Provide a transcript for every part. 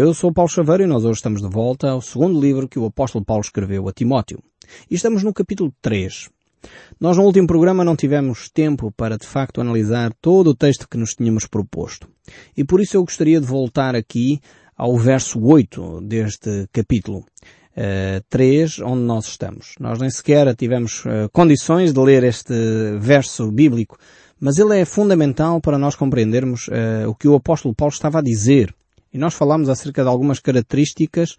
Eu sou Paulo Chaveiro e nós hoje estamos de volta ao segundo livro que o apóstolo Paulo escreveu a Timóteo. E estamos no capítulo 3. Nós no último programa não tivemos tempo para de facto analisar todo o texto que nos tínhamos proposto. E por isso eu gostaria de voltar aqui ao verso 8 deste capítulo. Uh, 3, onde nós estamos. Nós nem sequer tivemos uh, condições de ler este verso bíblico, mas ele é fundamental para nós compreendermos uh, o que o apóstolo Paulo estava a dizer. E nós falamos acerca de algumas características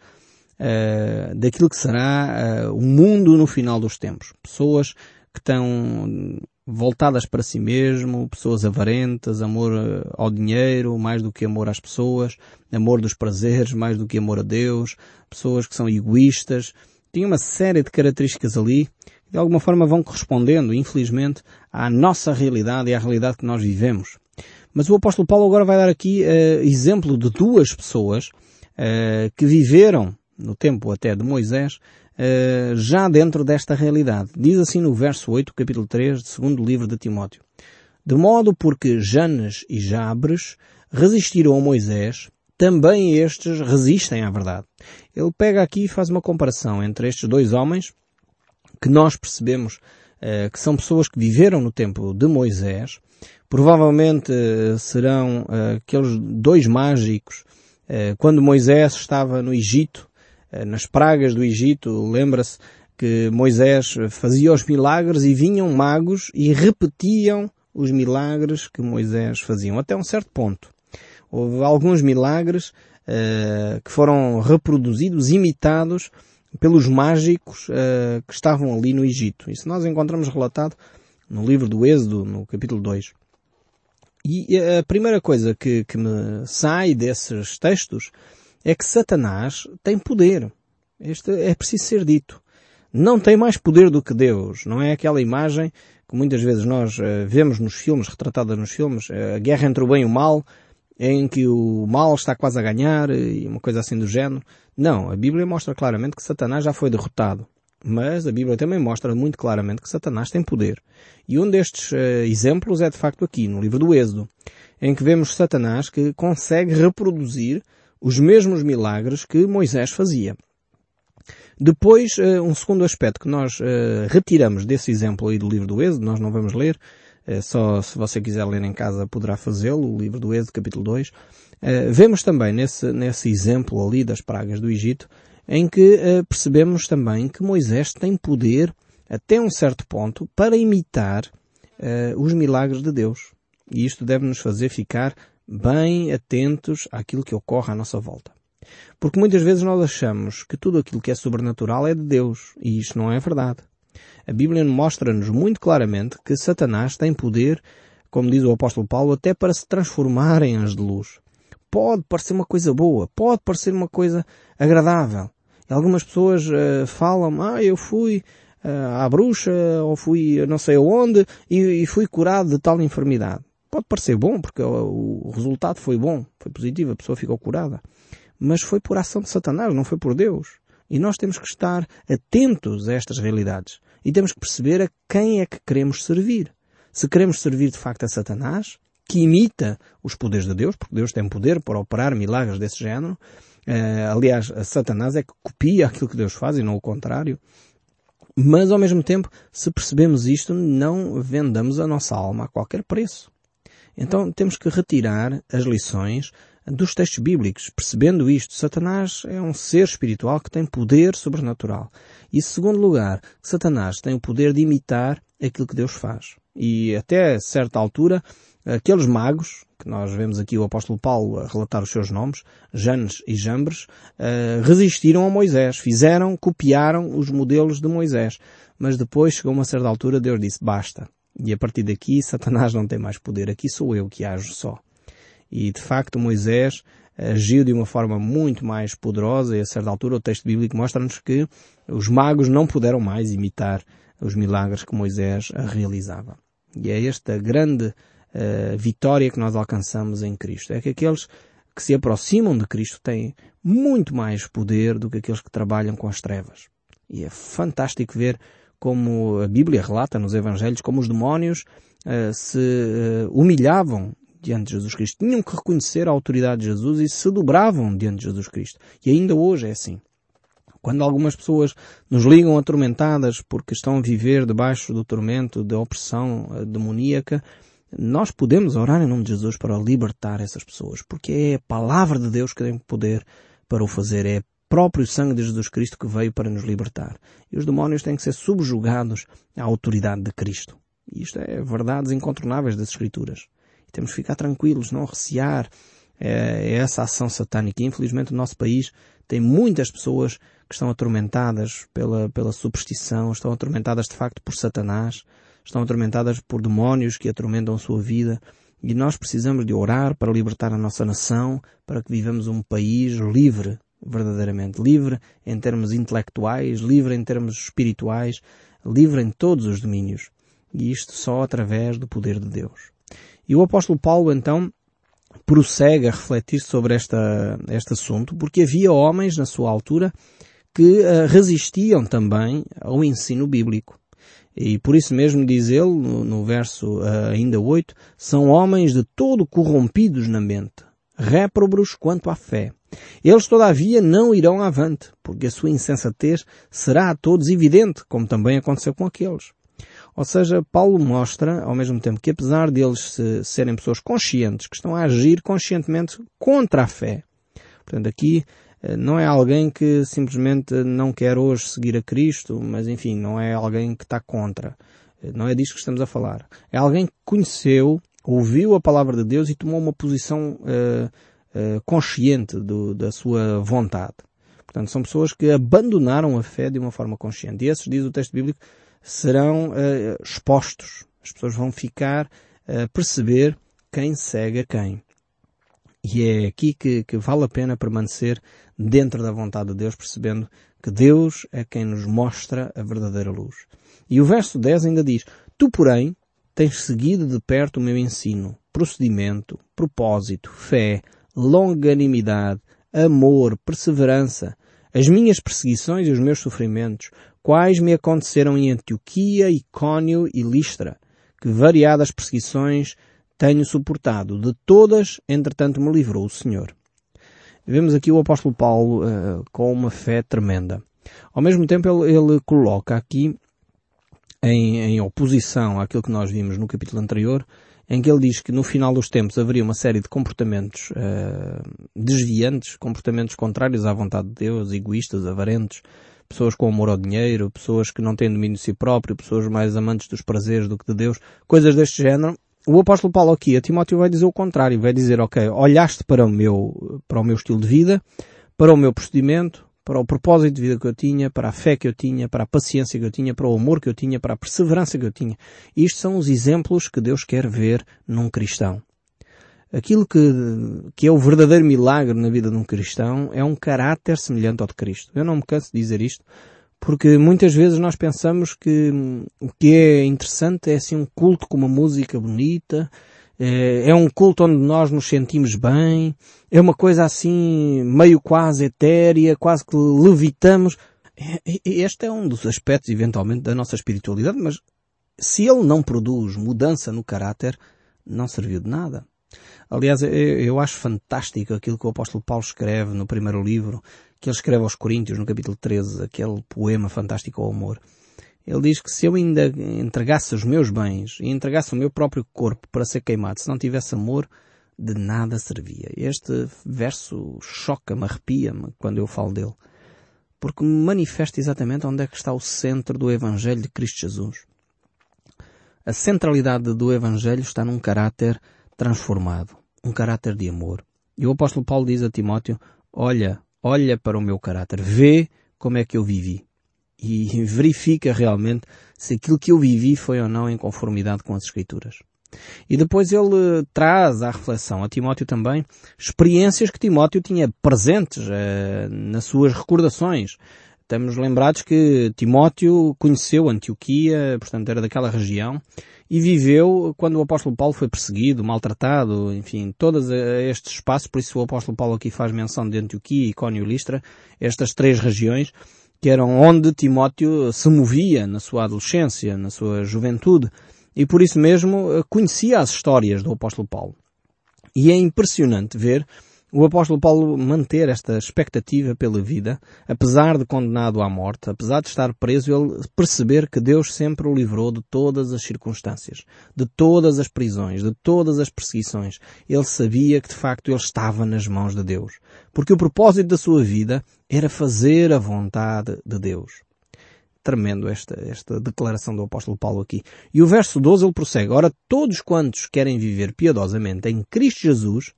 uh, daquilo que será uh, o mundo no final dos tempos. Pessoas que estão voltadas para si mesmo, pessoas avarentas, amor eh, ao dinheiro mais do que amor às pessoas, amor dos prazeres mais do que amor a Deus, pessoas que são egoístas. Tinha uma série de características ali que de alguma forma vão correspondendo, infelizmente, à nossa realidade e à realidade que nós vivemos. Mas o apóstolo Paulo agora vai dar aqui uh, exemplo de duas pessoas uh, que viveram no tempo até de Moisés, uh, já dentro desta realidade. Diz assim no verso 8, capítulo 3, do segundo livro de Timóteo. De modo porque Janes e Jabres resistiram a Moisés, também estes resistem à verdade. Ele pega aqui e faz uma comparação entre estes dois homens, que nós percebemos uh, que são pessoas que viveram no tempo de Moisés, provavelmente uh, serão uh, aqueles dois mágicos, quando Moisés estava no Egito, eh, nas pragas do Egito, lembra-se que Moisés fazia os milagres e vinham magos e repetiam os milagres que Moisés fazia, até um certo ponto. Houve alguns milagres que foram reproduzidos, imitados pelos mágicos uh, que estavam ali no Egito. Isso nós encontramos relatado no livro do Êxodo, no capítulo 2. E a primeira coisa que, que me sai desses textos é que Satanás tem poder. Este é preciso ser dito. Não tem mais poder do que Deus. Não é aquela imagem que muitas vezes nós uh, vemos nos filmes, retratada nos filmes, uh, a guerra entre o bem e o mal, em que o mal está quase a ganhar e uma coisa assim do género. Não, a Bíblia mostra claramente que Satanás já foi derrotado. Mas a Bíblia também mostra muito claramente que Satanás tem poder. E um destes uh, exemplos é de facto aqui, no livro do Êxodo, em que vemos Satanás que consegue reproduzir os mesmos milagres que Moisés fazia. Depois, eh, um segundo aspecto que nós eh, retiramos desse exemplo aí do livro do Êxodo, nós não vamos ler, só se você quiser ler em casa poderá fazê-lo, o livro do Êxodo, capítulo 2. Vemos também nesse, nesse exemplo ali das pragas do Egito, em que percebemos também que Moisés tem poder, até um certo ponto, para imitar os milagres de Deus. E isto deve nos fazer ficar bem atentos àquilo que ocorre à nossa volta. Porque muitas vezes nós achamos que tudo aquilo que é sobrenatural é de Deus, e isto não é verdade. A Bíblia mostra-nos muito claramente que Satanás tem poder, como diz o apóstolo Paulo, até para se transformar em anjo de luz. Pode parecer uma coisa boa, pode parecer uma coisa agradável. Algumas pessoas uh, falam, ah, eu fui uh, à bruxa, ou fui não sei aonde, e, e fui curado de tal enfermidade. Pode parecer bom, porque o resultado foi bom, foi positivo, a pessoa ficou curada. Mas foi por ação de Satanás, não foi por Deus. E nós temos que estar atentos a estas realidades. E temos que perceber a quem é que queremos servir. Se queremos servir de facto a Satanás, que imita os poderes de Deus, porque Deus tem poder para operar milagres desse género. Uh, aliás, Satanás é que copia aquilo que Deus faz e não o contrário. Mas ao mesmo tempo, se percebemos isto, não vendamos a nossa alma a qualquer preço. Então temos que retirar as lições dos textos bíblicos, percebendo isto. Satanás é um ser espiritual que tem poder sobrenatural. E, segundo lugar, Satanás tem o poder de imitar aquilo que Deus faz. E até certa altura, aqueles magos, que nós vemos aqui o apóstolo Paulo a relatar os seus nomes, Janes e Jambres, uh, resistiram a Moisés, fizeram, copiaram os modelos de Moisés. Mas depois, chegou uma certa altura, Deus disse, basta. E a partir daqui, Satanás não tem mais poder. Aqui sou eu que ajo só. E de facto, Moisés agiu de uma forma muito mais poderosa e a certa altura o texto bíblico mostra-nos que os magos não puderam mais imitar os milagres que Moisés realizava. E é esta grande uh, vitória que nós alcançamos em Cristo. É que aqueles que se aproximam de Cristo têm muito mais poder do que aqueles que trabalham com as trevas. E é fantástico ver como a Bíblia relata nos Evangelhos, como os demónios uh, se uh, humilhavam diante de Jesus Cristo. Tinham que reconhecer a autoridade de Jesus e se dobravam diante de Jesus Cristo. E ainda hoje é assim. Quando algumas pessoas nos ligam atormentadas porque estão a viver debaixo do tormento da opressão eh, demoníaca, nós podemos orar em nome de Jesus para libertar essas pessoas, porque é a palavra de Deus que tem poder para o fazer, é próprio sangue de Jesus Cristo que veio para nos libertar. E os demónios têm que ser subjugados à autoridade de Cristo. E isto é verdades incontornáveis das Escrituras. E temos que ficar tranquilos, não recear é, essa ação satânica. infelizmente o nosso país tem muitas pessoas que estão atormentadas pela, pela superstição, estão atormentadas de facto por Satanás, estão atormentadas por demónios que atormentam a sua vida. E nós precisamos de orar para libertar a nossa nação, para que vivamos um país livre, verdadeiramente livre em termos intelectuais, livre em termos espirituais, livre em todos os domínios. E isto só através do poder de Deus. E o apóstolo Paulo então prossegue a refletir sobre esta, este assunto, porque havia homens na sua altura que uh, resistiam também ao ensino bíblico. E por isso mesmo diz ele, no, no verso uh, ainda 8, são homens de todo corrompidos na mente, réprobos quanto à fé. Eles, todavia, não irão avante, porque a sua insensatez será a todos evidente, como também aconteceu com aqueles. Ou seja, Paulo mostra, ao mesmo tempo, que apesar deles se, serem pessoas conscientes, que estão a agir conscientemente contra a fé. Portanto, aqui eh, não é alguém que simplesmente não quer hoje seguir a Cristo, mas enfim, não é alguém que está contra. Eh, não é disso que estamos a falar. É alguém que conheceu, ouviu a palavra de Deus e tomou uma posição uh, uh, consciente do, da sua vontade. Portanto, são pessoas que abandonaram a fé de uma forma consciente. E esses, diz o texto bíblico, serão uh, expostos. As pessoas vão ficar a perceber quem segue a quem. E é aqui que, que, vale a pena permanecer dentro da vontade de Deus, percebendo que Deus é quem nos mostra a verdadeira luz. E o verso 10 ainda diz, Tu, porém, tens seguido de perto o meu ensino, procedimento, propósito, fé, longanimidade, amor, perseverança, as minhas perseguições e os meus sofrimentos, quais me aconteceram em Antioquia, Icónio e Listra, que variadas perseguições tenho suportado. De todas, entretanto, me livrou o Senhor. Vemos aqui o apóstolo Paulo uh, com uma fé tremenda. Ao mesmo tempo, ele, ele coloca aqui, em, em, oposição àquilo que nós vimos no capítulo anterior, em que ele diz que no final dos tempos haveria uma série de comportamentos uh, desviantes, comportamentos contrários à vontade de Deus, egoístas, avarentos, pessoas com amor ao dinheiro, pessoas que não têm domínio de si próprio, pessoas mais amantes dos prazeres do que de Deus, coisas deste género. O apóstolo Paulo aqui a Timóteo vai dizer o contrário, vai dizer, ok, olhaste para o meu, para o meu estilo de vida, para o meu procedimento, para o propósito de vida que eu tinha, para a fé que eu tinha, para a paciência que eu tinha, para o amor que eu tinha, para a perseverança que eu tinha. Isto são os exemplos que Deus quer ver num cristão. Aquilo que, que é o verdadeiro milagre na vida de um cristão é um caráter semelhante ao de Cristo. Eu não me canso de dizer isto, porque muitas vezes nós pensamos que o que é interessante é assim um culto com uma música bonita, é, é um culto onde nós nos sentimos bem, é uma coisa assim meio quase etérea, quase que levitamos. Este é um dos aspectos, eventualmente, da nossa espiritualidade, mas se ele não produz mudança no caráter, não serviu de nada. Aliás, eu acho fantástico aquilo que o apóstolo Paulo escreve no primeiro livro, que ele escreve aos Coríntios, no capítulo 13, aquele poema fantástico ao amor. Ele diz que se eu ainda entregasse os meus bens e entregasse o meu próprio corpo para ser queimado, se não tivesse amor, de nada servia. Este verso choca-me, arrepia-me quando eu falo dele. Porque manifesta exatamente onde é que está o centro do Evangelho de Cristo Jesus. A centralidade do Evangelho está num caráter transformado. Um caráter de amor. E o apóstolo Paulo diz a Timóteo, olha, olha para o meu caráter, vê como é que eu vivi e verifica realmente se aquilo que eu vivi foi ou não em conformidade com as Escrituras. E depois ele traz à reflexão a Timóteo também experiências que Timóteo tinha presentes eh, nas suas recordações. Estamos lembrados que Timóteo conheceu Antioquia, portanto era daquela região, e viveu quando o apóstolo Paulo foi perseguido, maltratado, enfim, todos estes espaços, por isso o apóstolo Paulo aqui faz menção de Antioquia, Icónio e Listra, estas três regiões, que eram onde Timóteo se movia na sua adolescência, na sua juventude, e por isso mesmo eh, conhecia as histórias do apóstolo Paulo. E é impressionante ver o apóstolo Paulo manter esta expectativa pela vida, apesar de condenado à morte, apesar de estar preso, ele perceber que Deus sempre o livrou de todas as circunstâncias, de todas as prisões, de todas as perseguições. Ele sabia que de facto ele estava nas mãos de Deus, porque o propósito da sua vida era fazer a vontade de Deus. Tremendo esta, esta declaração do apóstolo Paulo aqui. E o verso 12 ele prossegue. Ora, todos quantos querem viver piedosamente em Cristo Jesus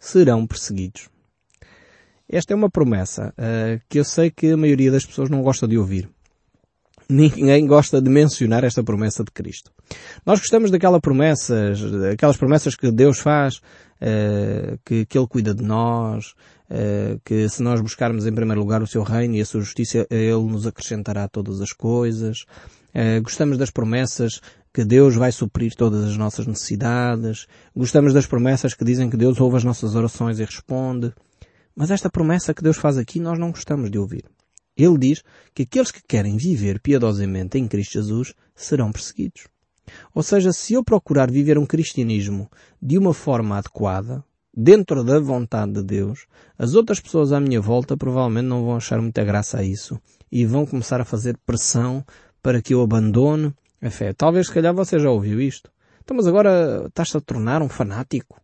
serão perseguidos. Esta é uma promessa uh, que eu sei que a maioria das pessoas não gosta de ouvir. Ninguém gosta de mencionar esta promessa de Cristo. Nós gostamos daquelas promessas, aquelas promessas que Deus faz, uh, que, que Ele cuida de nós, uh, que se nós buscarmos em primeiro lugar o Seu reino e a Sua justiça, Ele nos acrescentará todas as coisas. gostamos das promessas que Deus vai suprir todas as nossas necessidades. Gostamos das promessas que dizem que Deus ouve as nossas orações e responde. Mas esta promessa que Deus faz aqui nós não gostamos de ouvir. Ele diz que aqueles que querem viver piedosamente em Cristo Jesus serão perseguidos. Ou seja, se eu procurar viver um cristianismo de uma forma adequada, dentro da vontade de Deus, as outras pessoas à minha volta provavelmente não vão achar muita graça a isso e vão começar a fazer pressão para que eu abandone a fé. Talvez, se calhar, você já ouviu isto. Então, mas agora estás-te a tornar um fanático.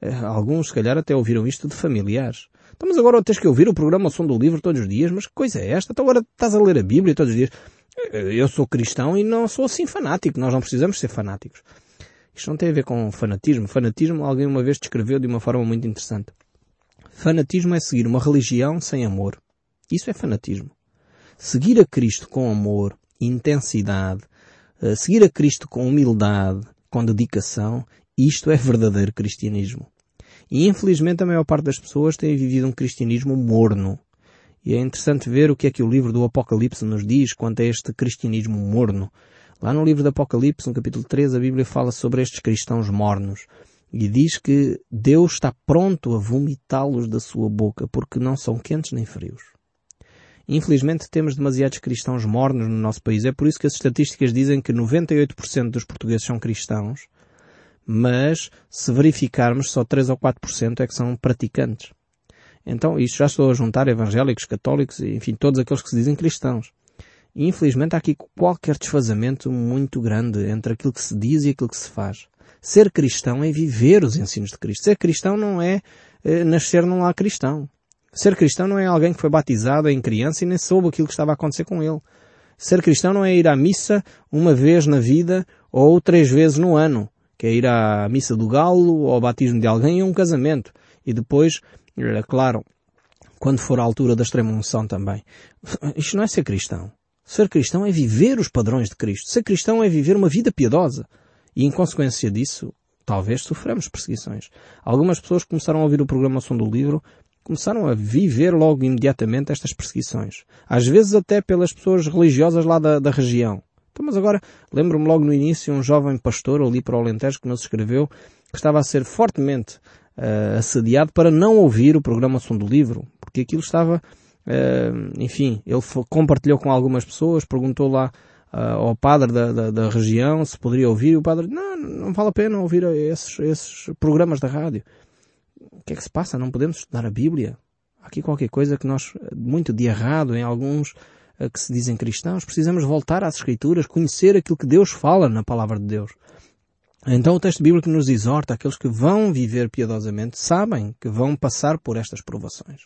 Eh, alguns, se calhar, até ouviram isto de familiares. Então, mas agora tens que ouvir o programa Som do Livro todos os dias. Mas que coisa é esta? Então agora estás a ler a Bíblia todos os dias. Eh, eu sou cristão e não sou assim fanático. Nós não precisamos ser fanáticos. Isto não tem a ver com fanatismo. Fanatismo, alguém uma vez descreveu de uma forma muito interessante. Fanatismo é seguir uma religião sem amor. Isso é fanatismo. Seguir a Cristo com amor, intensidade, seguir a Cristo com humildade, com dedicação, isto é verdadeiro cristianismo. E infelizmente a maior parte das pessoas tem vivido um cristianismo morno. E é interessante ver o que é que o livro do Apocalipse nos diz quanto a este cristianismo morno. Lá no livro do Apocalipse, no capítulo 3, a Bíblia fala sobre estes cristãos mornos. E diz que Deus está pronto a vomitá-los da sua boca, porque não são quentes nem frios. Infelizmente temos demasiados cristãos mornos no nosso país. É por isso que as estatísticas dizem que 98% dos portugueses são cristãos, mas se verificarmos só 3 ou 4% é que são praticantes. Então, isto já estou a juntar evangélicos, católicos, enfim, todos aqueles que se dizem cristãos. Infelizmente há aqui qualquer desfazamento muito grande entre aquilo que se diz e aquilo que se faz. Ser cristão é viver os ensinos de Cristo. Ser cristão não é, é nascer num lar cristão. Ser cristão não é alguém que foi batizado em criança e nem soube aquilo que estava a acontecer com ele. Ser cristão não é ir à missa uma vez na vida ou três vezes no ano, que é ir à missa do galo ou ao batismo de alguém ou um casamento. E depois, é claro, quando for a altura da extrema unção também. Isto não é ser cristão. Ser cristão é viver os padrões de Cristo. Ser cristão é viver uma vida piedosa. E em consequência disso, talvez soframos perseguições. Algumas pessoas começaram a ouvir o programa Som do Livro começaram a viver logo imediatamente estas perseguições. Às vezes até pelas pessoas religiosas lá da, da região. Então, mas agora, lembro-me logo no início, um jovem pastor ali para o Alentejo que nos escreveu que estava a ser fortemente uh, assediado para não ouvir o programa Som do Livro, porque aquilo estava, uh, enfim, ele compartilhou com algumas pessoas, perguntou lá uh, ao padre da, da, da, região se poderia ouvir, e o padre, não, não vale a pena ouvir esses, esses programas da rádio o que é que se passa? Não podemos estudar a Bíblia? Há aqui qualquer coisa que nós, muito de errado em alguns eh, que se dizem cristãos, precisamos voltar às Escrituras, conhecer aquilo que Deus fala na Palavra de Deus. Então o texto bíblico nos exorta, aqueles que vão viver piedosamente sabem que vão passar por estas provações.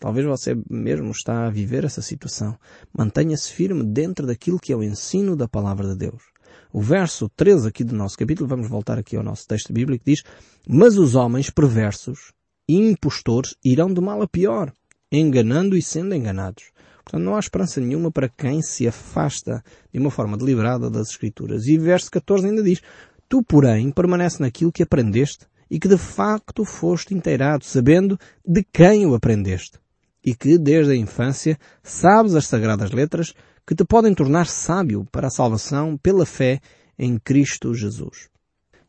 Talvez você mesmo está a viver essa situação. Mantenha-se firme dentro daquilo que é o ensino da Palavra de Deus. O verso 13 aqui do nosso capítulo, vamos voltar aqui ao nosso texto bíblico, diz, Mas os homens perversos e impostores irão de mal a pior, enganando e sendo enganados. Portanto, não há esperança nenhuma para quem se afasta de uma forma deliberada das Escrituras. E verso 14 ainda diz, Tu, porém, permanece naquilo que aprendeste e que de facto foste inteirado, sabendo de quem o aprendeste. E que, desde a infância, sabes as sagradas letras que te podem tornar sábio para a salvação pela fé em Cristo Jesus.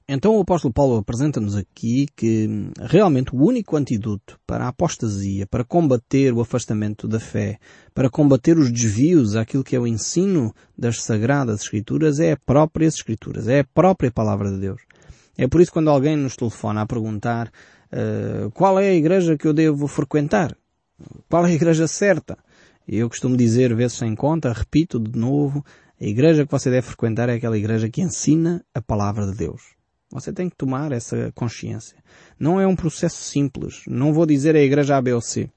Então o apóstolo Paulo apresenta-nos aqui que realmente o único antídoto para a apostasia, para combater o afastamento da fé, para combater os desvios àquilo que é o ensino das sagradas escrituras é a própria escrituras, é a própria palavra de Deus. É por isso que quando alguém nos telefona a perguntar uh, qual é a igreja que eu devo frequentar, qual é a igreja certa, eu costumo dizer vezes sem conta, repito de novo, a igreja que você deve frequentar é aquela igreja que ensina a palavra de Deus. Você tem que tomar essa consciência. Não é um processo simples. Não vou dizer a igreja A, B ou C.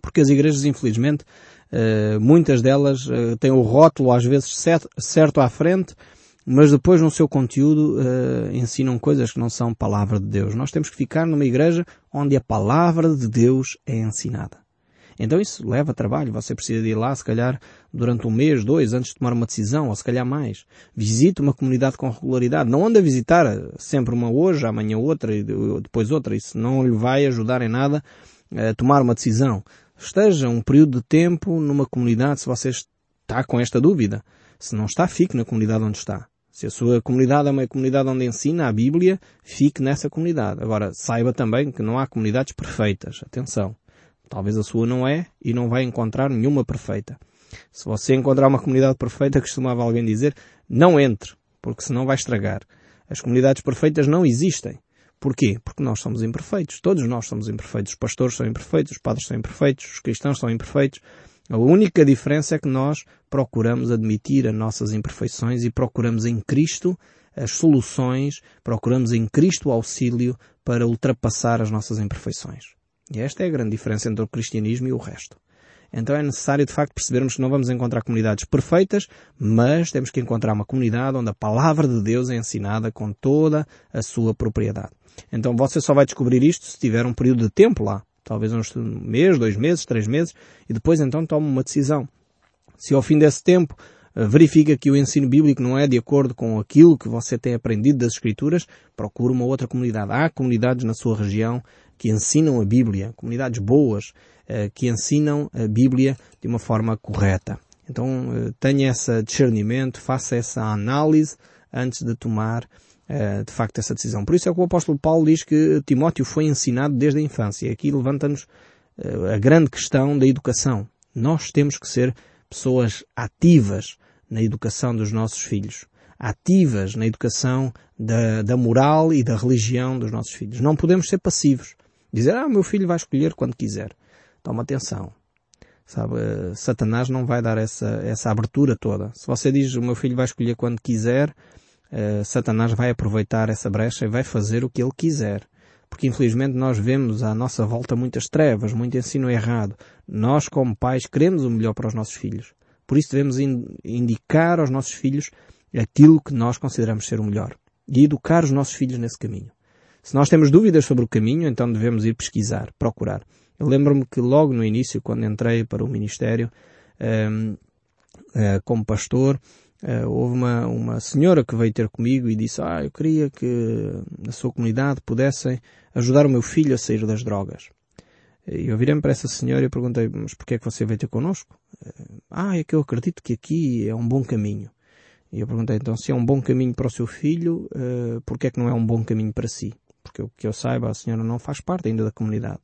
Porque as igrejas, infelizmente, uh, muitas delas uh, têm o rótulo às vezes certo, à frente, mas depois no seu conteúdo uh, ensinam coisas que não são palavra de Deus. Nós temos que ficar numa igreja onde a palavra de Deus é ensinada. Então isso leva trabalho. Você precisa ir lá, se calhar, durante um mês, dois, antes de tomar uma decisão, ou se calhar mais. Visite uma comunidade com regularidade. Não ande a visitar sempre uma hoje, amanhã outra e depois outra. Isso não lhe vai ajudar em nada a tomar uma decisão. Esteja um período de tempo numa comunidade se você está com esta dúvida. Se não está, fique na comunidade onde está. Se a sua comunidade é uma comunidade onde ensina a Bíblia, fique nessa comunidade. Agora, saiba também que não há comunidades perfeitas. Atenção. Talvez a sua não é e não vai encontrar nenhuma perfeita. Se você encontrar uma comunidade perfeita, costumava alguém dizer, não entre, porque senão vai estragar. As comunidades perfeitas não existem. Porquê? Porque nós somos imperfeitos. Todos nós somos imperfeitos. Os pastores são imperfeitos, os padres são imperfeitos, os cristãos são imperfeitos. A única diferença é que nós procuramos admitir as nossas imperfeições e procuramos em Cristo as soluções, procuramos em Cristo o auxílio para ultrapassar as nossas imperfeições. E esta é a grande diferença entre o cristianismo e o resto. Então é necessário de facto percebermos que não vamos encontrar comunidades perfeitas, mas temos que encontrar uma comunidade onde a palavra de Deus é ensinada com toda a sua propriedade. Então você só vai descobrir isto se tiver um período de tempo lá. Talvez um mês, dois meses, três meses, e depois então tome uma decisão. Se ao fim desse tempo eh, verifica que o ensino bíblico não é de acordo com aquilo que você tem aprendido das Escrituras, procure uma outra comunidade. Há comunidades na sua região que ensinam a Bíblia, comunidades boas, eh, que ensinam a Bíblia de uma forma correta. Então eh, tenha esse discernimento, faça essa análise antes de tomar eh, de facto essa decisão. Por isso é que o apóstolo Paulo diz que Timóteo foi ensinado desde a infância. Aqui levanta-nos a grande questão da educação. Nós temos que ser pessoas ativas na educação dos nossos filhos ativas na educação da, da, moral e da religião dos nossos filhos. Não podemos ser passivos. Dizer, ah, meu filho vai escolher quando quiser. Toma atenção. Sabe, Satanás não vai dar essa, essa abertura toda. Se você diz, o meu filho vai escolher quando quiser, uh, Satanás vai aproveitar essa brecha e vai fazer o que ele quiser. Porque infelizmente nós vemos à nossa volta muitas trevas, muito ensino errado. Nós, como pais, queremos o melhor para os nossos filhos. Por isso devemos indicar aos nossos filhos aquilo que nós consideramos ser o melhor. E educar os nossos filhos nesse caminho. Se nós temos dúvidas sobre o caminho, então devemos ir pesquisar, procurar. Eu lembro-me que logo no início, quando entrei para o ministério, um, uh, eh, como pastor, uh, houve uma, uma senhora que veio ter comigo e disse, ah, eu queria que na sua comunidade pudessem ajudar o meu filho a sair das drogas. E eu virei-me para essa senhora e perguntei, mas porquê é que você veio ter connosco? Uh, ah, é que eu acredito que aqui é um bom caminho. E eu perguntei, então, se é um bom caminho para o seu filho, uh, porquê é que não é um bom caminho para si? Porque o que eu saiba a senhora não faz parte ainda da comunidade.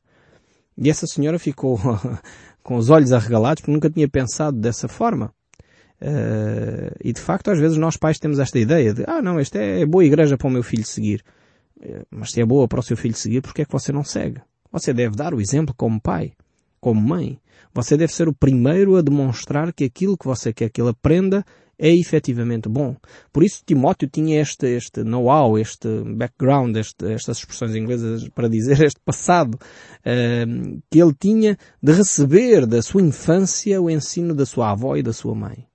E essa senhora ficou com os olhos arregalados porque nunca tinha pensado dessa forma. Uh, e de facto, às vezes nós pais temos esta ideia de, ah não, esta é boa igreja para o meu filho seguir. Uh, mas se é boa para o seu filho seguir, porque é que você não segue? Você deve dar o exemplo como pai, como mãe. Você deve ser o primeiro a demonstrar que aquilo que você quer que ele aprenda é efetivamente bom. Por isso Timóteo tinha este, este know-how, este background, este, estas expressões inglesas para dizer este passado, uh, que ele tinha de receber da sua infância o ensino da sua avó e da sua mãe.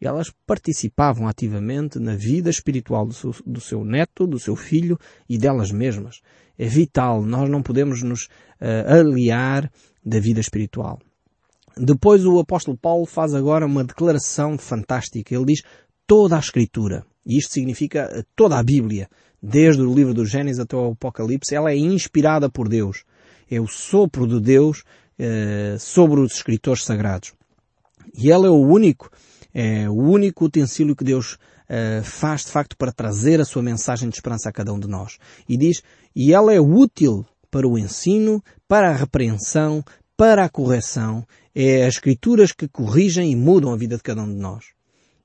E elas participavam ativamente na vida espiritual do seu, do seu neto, do seu filho e delas mesmas. É vital, nós não podemos nos uh, aliar da vida espiritual. Depois o apóstolo Paulo faz agora uma declaração fantástica. Ele diz toda a Escritura. E isto significa toda a Bíblia. Desde o livro do Gênesis até o Apocalipse, ela é inspirada por Deus. É o sopro de Deus eh, sobre os escritores sagrados. E ela é o único, é o único utensílio que Deus eh, faz de facto para trazer a sua mensagem de esperança a cada um de nós. E diz, e ela é útil para o ensino, para a repreensão, para a correção, é as escrituras que corrigem e mudam a vida de cada um de nós.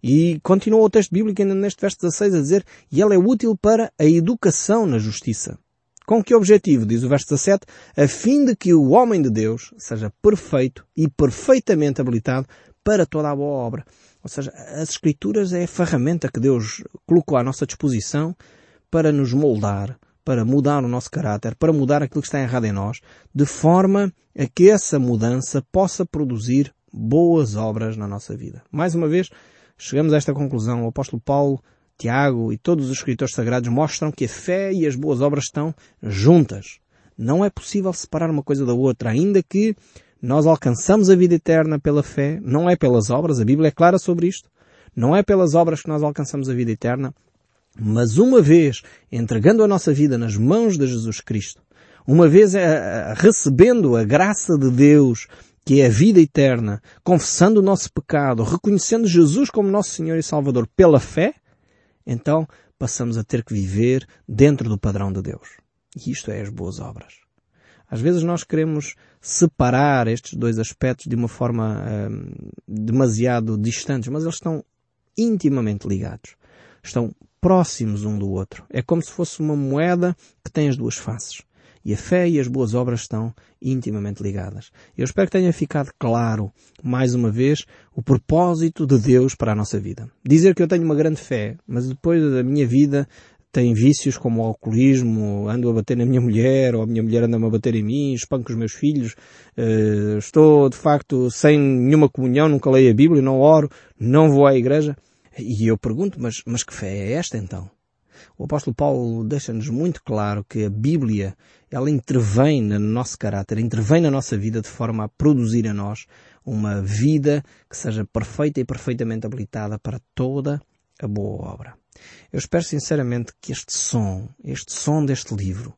E continua o texto bíblico ainda neste verso 16 a dizer, e ela é útil para a educação na justiça. Com que objetivo, diz o verso 17, a fim de que o homem de Deus seja perfeito e perfeitamente habilitado para toda a boa obra. Ou seja, as Escrituras é a ferramenta que Deus colocou à nossa disposição para nos moldar, para mudar o nosso caráter, para mudar aquilo que está errado em nós, de forma a que essa mudança possa produzir boas obras na nossa vida. Mais uma vez, chegamos a esta conclusão. O apóstolo Paulo Tiago e todos os escritores sagrados mostram que a fé e as boas obras estão juntas. Não é possível separar uma coisa da outra, ainda que nós alcançamos a vida eterna pela fé, não é pelas obras, a Bíblia é clara sobre isto. Não é pelas obras que nós alcançamos a vida eterna, mas uma vez entregando a nossa vida nas mãos de Jesus Cristo, uma vez eh, eh, recebendo a graça de Deus, que é a vida eterna, confessando o nosso pecado, reconhecendo Jesus como nosso Senhor e Salvador pela fé, então passamos a ter que viver dentro do padrão de Deus. E isto é as boas obras. Às vezes nós queremos separar estes dois aspectos de uma forma hum, demasiado distantes, mas eles estão intimamente ligados. Estão próximos um do outro. É como se fosse uma moeda que tem as duas faces. E a fé e as boas obras estão intimamente ligadas. Eu espero que tenha ficado claro, mais uma vez, o propósito de Deus para a nossa vida. Dizer que eu tenho uma grande fé, mas depois da minha vida tem vícios como o alcoolismo, ando a bater na minha mulher, ou a minha mulher anda-me a bater em mim, espanco os meus filhos, uh, estou de facto sem nenhuma comunhão, nunca leio a Bíblia, não oro, não vou à igreja. E eu pergunto, mas, mas que fé é esta então? O apóstolo Paulo deixa-nos muito claro que a Bíblia, ela intervém no nosso caráter, intervém na nossa vida de forma a produzir a nós uma vida que seja perfeita e perfeitamente habilitada para toda a boa obra. Eu espero sinceramente que este som, este som deste livro,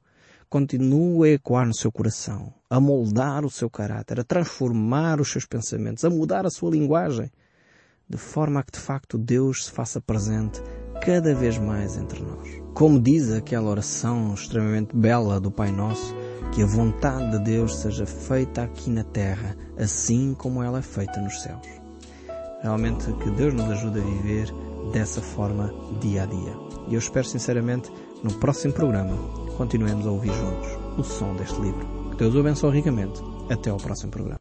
continue a ecoar no seu coração, a moldar o seu caráter, a transformar os seus pensamentos, a mudar a sua linguagem, de forma a que de facto Deus se faça presente cada vez mais entre nós. Como diz aquela oração extremamente bela do Pai Nosso, que a vontade de Deus seja feita aqui na terra, assim como ela é feita nos céus. Realmente que Deus nos ajude a viver dessa forma dia a dia. E eu espero sinceramente no próximo programa continuemos a ouvir juntos o som deste livro. Que Deus o abençoe ricamente. Até ao próximo programa.